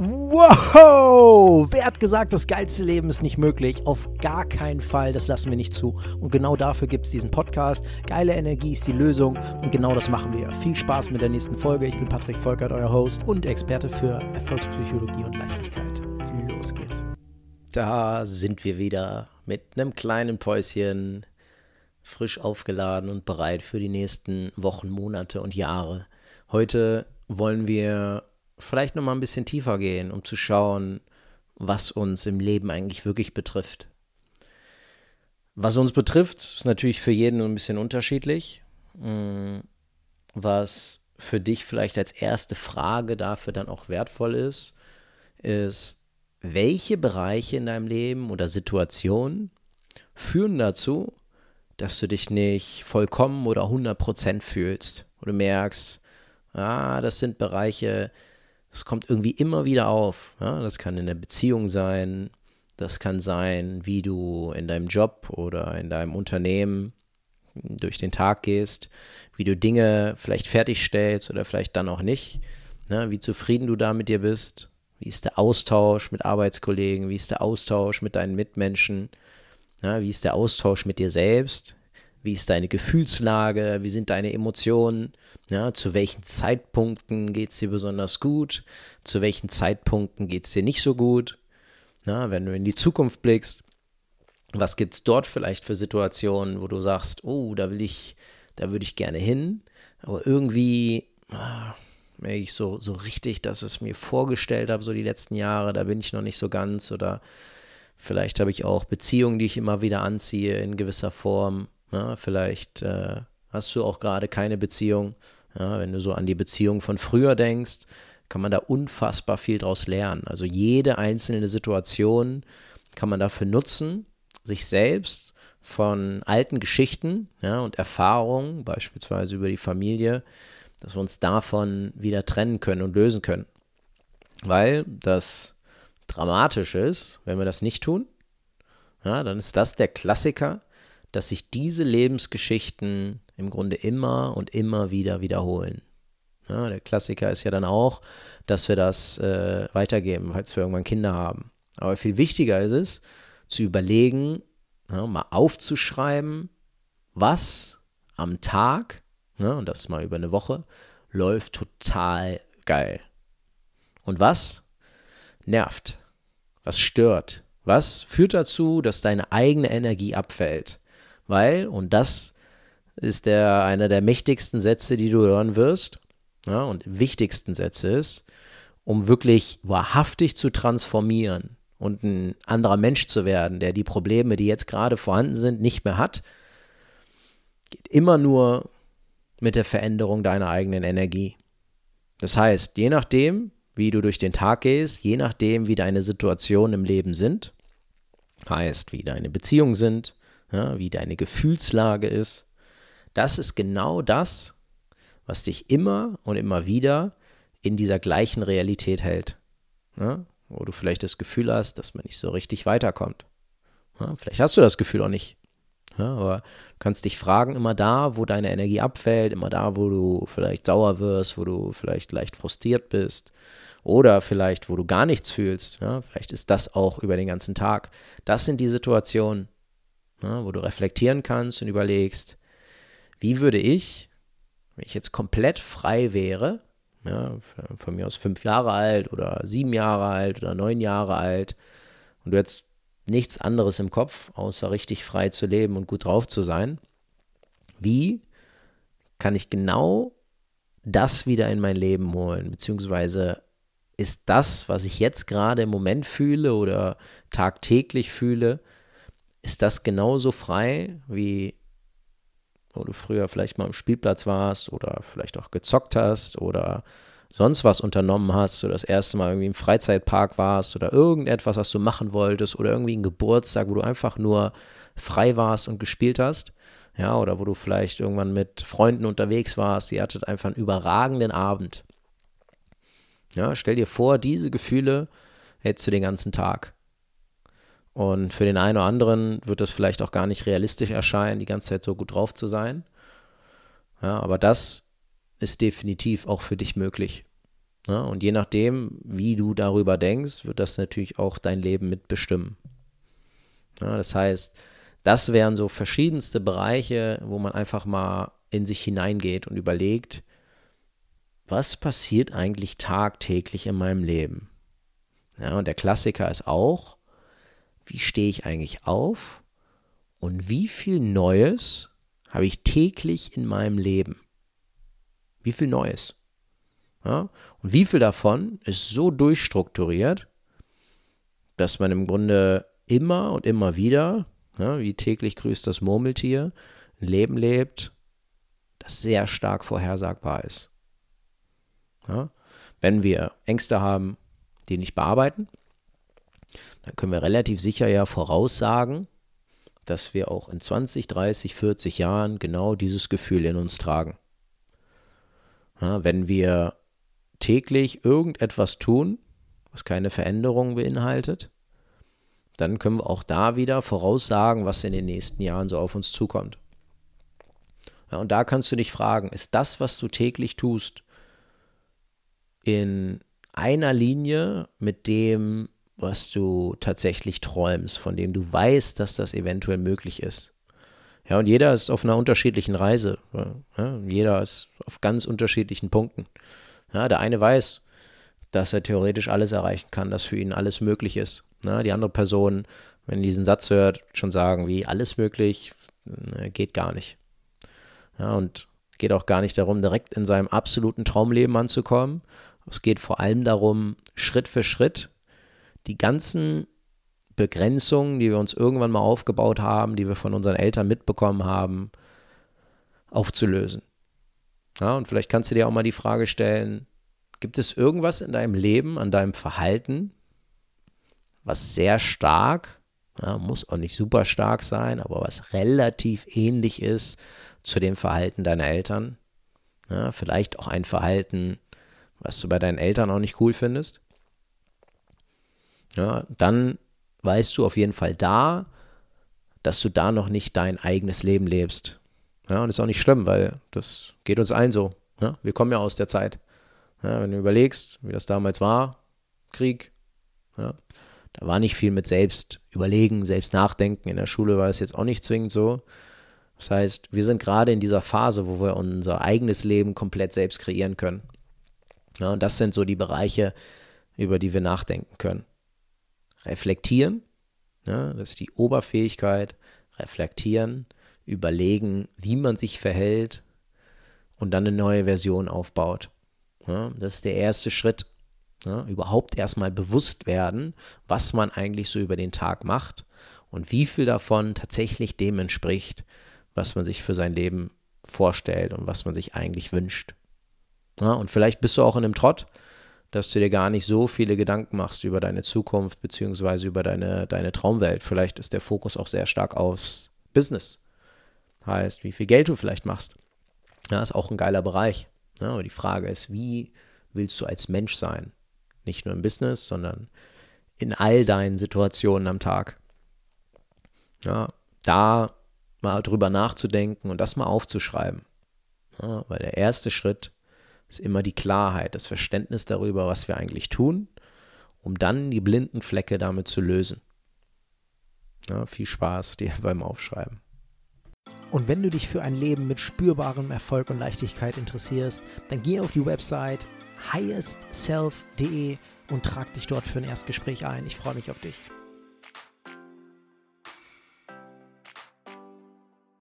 Wow! Wer hat gesagt, das geilste Leben ist nicht möglich? Auf gar keinen Fall, das lassen wir nicht zu. Und genau dafür gibt es diesen Podcast. Geile Energie ist die Lösung und genau das machen wir. Viel Spaß mit der nächsten Folge. Ich bin Patrick Volkert, euer Host und Experte für Erfolgspsychologie und Leichtigkeit. Los geht's. Da sind wir wieder mit einem kleinen Päuschen, frisch aufgeladen und bereit für die nächsten Wochen, Monate und Jahre. Heute wollen wir vielleicht noch mal ein bisschen tiefer gehen, um zu schauen, was uns im Leben eigentlich wirklich betrifft. Was uns betrifft, ist natürlich für jeden ein bisschen unterschiedlich. Mm, was für dich vielleicht als erste Frage dafür dann auch wertvoll ist, ist, welche Bereiche in deinem Leben oder Situationen führen dazu, dass du dich nicht vollkommen oder 100% fühlst. Oder merkst, ah, das sind Bereiche, es kommt irgendwie immer wieder auf. Ja? Das kann in der Beziehung sein, das kann sein, wie du in deinem Job oder in deinem Unternehmen durch den Tag gehst, wie du Dinge vielleicht fertigstellst oder vielleicht dann auch nicht, ne? wie zufrieden du da mit dir bist, wie ist der Austausch mit Arbeitskollegen, wie ist der Austausch mit deinen Mitmenschen, ja? wie ist der Austausch mit dir selbst, wie ist deine Gefühlslage? Wie sind deine Emotionen? Ja, zu welchen Zeitpunkten geht es dir besonders gut? Zu welchen Zeitpunkten geht es dir nicht so gut? Ja, wenn du in die Zukunft blickst, was gibt es dort vielleicht für Situationen, wo du sagst, oh, da will ich, da würde ich gerne hin, aber irgendwie ah, ich so, so richtig, dass es mir vorgestellt habe, so die letzten Jahre, da bin ich noch nicht so ganz oder vielleicht habe ich auch Beziehungen, die ich immer wieder anziehe in gewisser Form ja, vielleicht äh, hast du auch gerade keine Beziehung. Ja, wenn du so an die Beziehung von früher denkst, kann man da unfassbar viel draus lernen. Also jede einzelne Situation kann man dafür nutzen, sich selbst von alten Geschichten ja, und Erfahrungen, beispielsweise über die Familie, dass wir uns davon wieder trennen können und lösen können. Weil das dramatisch ist, wenn wir das nicht tun, ja, dann ist das der Klassiker, dass sich diese Lebensgeschichten im Grunde immer und immer wieder wiederholen. Ja, der Klassiker ist ja dann auch, dass wir das äh, weitergeben, falls wir irgendwann Kinder haben. Aber viel wichtiger ist es, zu überlegen, ja, mal aufzuschreiben, was am Tag, ja, und das mal über eine Woche, läuft total geil. Und was nervt, was stört, was führt dazu, dass deine eigene Energie abfällt weil, und das ist der, einer der mächtigsten Sätze, die du hören wirst, ja, und wichtigsten Sätze ist, um wirklich wahrhaftig zu transformieren und ein anderer Mensch zu werden, der die Probleme, die jetzt gerade vorhanden sind, nicht mehr hat, geht immer nur mit der Veränderung deiner eigenen Energie. Das heißt, je nachdem, wie du durch den Tag gehst, je nachdem, wie deine Situationen im Leben sind, heißt, wie deine Beziehungen sind, ja, wie deine Gefühlslage ist. Das ist genau das, was dich immer und immer wieder in dieser gleichen Realität hält. Ja, wo du vielleicht das Gefühl hast, dass man nicht so richtig weiterkommt. Ja, vielleicht hast du das Gefühl auch nicht. Ja, aber du kannst dich fragen, immer da, wo deine Energie abfällt, immer da, wo du vielleicht sauer wirst, wo du vielleicht leicht frustriert bist oder vielleicht, wo du gar nichts fühlst. Ja, vielleicht ist das auch über den ganzen Tag. Das sind die Situationen, ne, wo du reflektieren kannst und überlegst, wie würde ich, wenn ich jetzt komplett frei wäre, ja, von mir aus fünf Jahre alt oder sieben Jahre alt oder neun Jahre alt und du hättest nichts anderes im Kopf, außer richtig frei zu leben und gut drauf zu sein, wie kann ich genau das wieder in mein Leben holen, beziehungsweise ist das, was ich jetzt gerade im Moment fühle oder tagtäglich fühle, ist das genauso frei, wie wo du früher vielleicht mal am Spielplatz warst oder vielleicht auch gezockt hast oder sonst was unternommen hast oder das erste Mal irgendwie im Freizeitpark warst oder irgendetwas, was du machen wolltest oder irgendwie ein Geburtstag, wo du einfach nur frei warst und gespielt hast. Ja, oder wo du vielleicht irgendwann mit Freunden unterwegs warst, ihr hattet einfach einen überragenden Abend. Ja, stell dir vor, diese Gefühle hättest du den ganzen Tag. Und für den einen oder anderen wird es vielleicht auch gar nicht realistisch erscheinen, die ganze Zeit so gut drauf zu sein. Ja, aber das ist definitiv auch für dich möglich. Ja, und je nachdem, wie du darüber denkst, wird das natürlich auch dein Leben mitbestimmen. Ja, das heißt, das wären so verschiedenste Bereiche, wo man einfach mal in sich hineingeht und überlegt, was passiert eigentlich tagtäglich in meinem Leben? Ja, und der Klassiker ist auch, wie stehe ich eigentlich auf und wie viel Neues habe ich täglich in meinem Leben? Wie viel Neues? Ja, und wie viel davon ist so durchstrukturiert, dass man im Grunde immer und immer wieder, ja, wie täglich grüßt das Murmeltier, ein Leben lebt, das sehr stark vorhersagbar ist. Ja, wenn wir Ängste haben, die nicht bearbeiten, dann können wir relativ sicher ja voraussagen, dass wir auch in 20, 30, 40 Jahren genau dieses Gefühl in uns tragen. Ja, wenn wir täglich irgendetwas tun, was keine Veränderung beinhaltet, dann können wir auch da wieder voraussagen, was in den nächsten Jahren so auf uns zukommt. Ja, und da kannst du dich fragen, ist das, was du täglich tust, in einer Linie mit dem, was du tatsächlich träumst, von dem du weißt, dass das eventuell möglich ist. Ja, und jeder ist auf einer unterschiedlichen Reise. Ja, jeder ist auf ganz unterschiedlichen Punkten. Ja, der eine weiß, dass er theoretisch alles erreichen kann, dass für ihn alles möglich ist. Ja, die andere Person, wenn diesen Satz hört, schon sagen, wie alles möglich, ne, geht gar nicht. Ja, und geht auch gar nicht darum, direkt in seinem absoluten Traumleben anzukommen. Es geht vor allem darum, Schritt für Schritt die ganzen Begrenzungen, die wir uns irgendwann mal aufgebaut haben, die wir von unseren Eltern mitbekommen haben, aufzulösen. Ja, und vielleicht kannst du dir auch mal die Frage stellen, gibt es irgendwas in deinem Leben, an deinem Verhalten, was sehr stark, ja, muss auch nicht super stark sein, aber was relativ ähnlich ist zu dem Verhalten deiner Eltern? Ja, vielleicht auch ein Verhalten, was du bei deinen Eltern auch nicht cool findest? Ja, dann weißt du auf jeden Fall da, dass du da noch nicht dein eigenes Leben lebst. Ja, und ist auch nicht schlimm, weil das geht uns allen so. Ja? Wir kommen ja aus der Zeit. Ja, wenn du überlegst, wie das damals war, Krieg, ja, da war nicht viel mit selbst überlegen, selbst nachdenken. In der Schule war es jetzt auch nicht zwingend so. Das heißt, wir sind gerade in dieser Phase, wo wir unser eigenes Leben komplett selbst kreieren können. Ja, und das sind so die Bereiche, über die wir nachdenken können. Reflektieren, ja, das ist die Oberfähigkeit, reflektieren, überlegen, wie man sich verhält und dann eine neue Version aufbaut. Ja, das ist der erste Schritt. Ja, überhaupt erstmal bewusst werden, was man eigentlich so über den Tag macht und wie viel davon tatsächlich dem entspricht, was man sich für sein Leben vorstellt und was man sich eigentlich wünscht. Ja, und vielleicht bist du auch in einem Trott, dass du dir gar nicht so viele Gedanken machst über deine Zukunft beziehungsweise über deine, deine Traumwelt. Vielleicht ist der Fokus auch sehr stark aufs Business heißt, wie viel Geld du vielleicht machst. Ja, ist auch ein geiler Bereich. Ja, aber die Frage ist, wie willst du als Mensch sein? Nicht nur im Business, sondern in all deinen Situationen am Tag. Ja, da mal drüber nachzudenken und das mal aufzuschreiben. Ja, weil der erste Schritt ist immer die Klarheit, das Verständnis darüber, was wir eigentlich tun, um dann die blinden Flecke damit zu lösen. Ja, viel Spaß dir beim Aufschreiben. Und wenn du dich für ein Leben mit spürbarem Erfolg und Leichtigkeit interessierst, dann geh auf die Website highestself.de und trag dich dort für ein Erstgespräch ein. Ich freue mich auf dich.